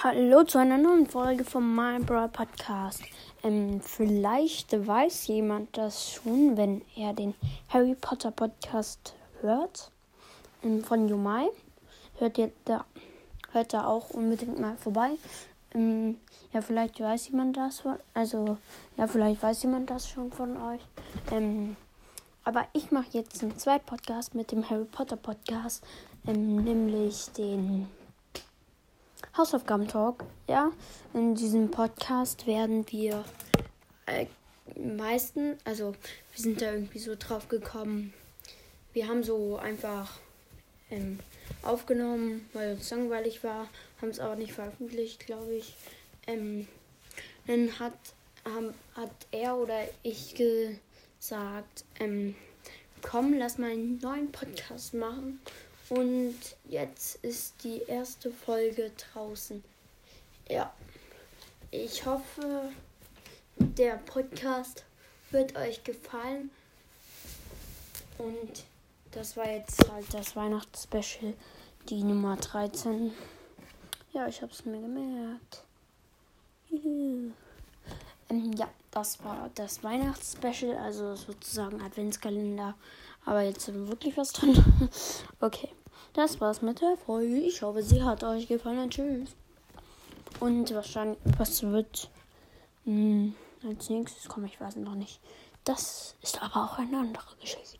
Hallo zu einer neuen Folge vom My Brawl Podcast. Ähm, vielleicht weiß jemand das schon, wenn er den Harry Potter Podcast hört. Ähm, von Jumai. Hört ihr da, hört da auch unbedingt mal vorbei. Ähm, ja, vielleicht weiß jemand das. Also, ja, vielleicht weiß jemand das schon von euch. Ähm, aber ich mache jetzt einen zweiten Podcast mit dem Harry Potter Podcast. Ähm, nämlich den Hausaufgaben-Talk. Ja, in diesem Podcast werden wir äh, meisten, also wir sind da irgendwie so drauf gekommen. Wir haben so einfach ähm, aufgenommen, weil es langweilig war, haben es aber nicht veröffentlicht, glaube ich. Ähm, dann hat, haben, hat er oder ich gesagt, ähm, komm, lass mal einen neuen Podcast machen. Und jetzt ist die erste Folge draußen. Ja, ich hoffe, der Podcast wird euch gefallen. Und das war jetzt halt das Weihnachtsspecial, die Nummer 13. Ja, ich habe es mir gemerkt. Ähm, ja, das war das Weihnachtsspecial, also sozusagen Adventskalender. Aber jetzt wirklich was drin. okay, das war's mit der Folge. Ich hoffe, sie hat euch gefallen. Tschüss. Und wahrscheinlich, was wird mh, hm, als nächstes kommen, ich weiß noch nicht. Das ist aber auch eine andere Geschichte.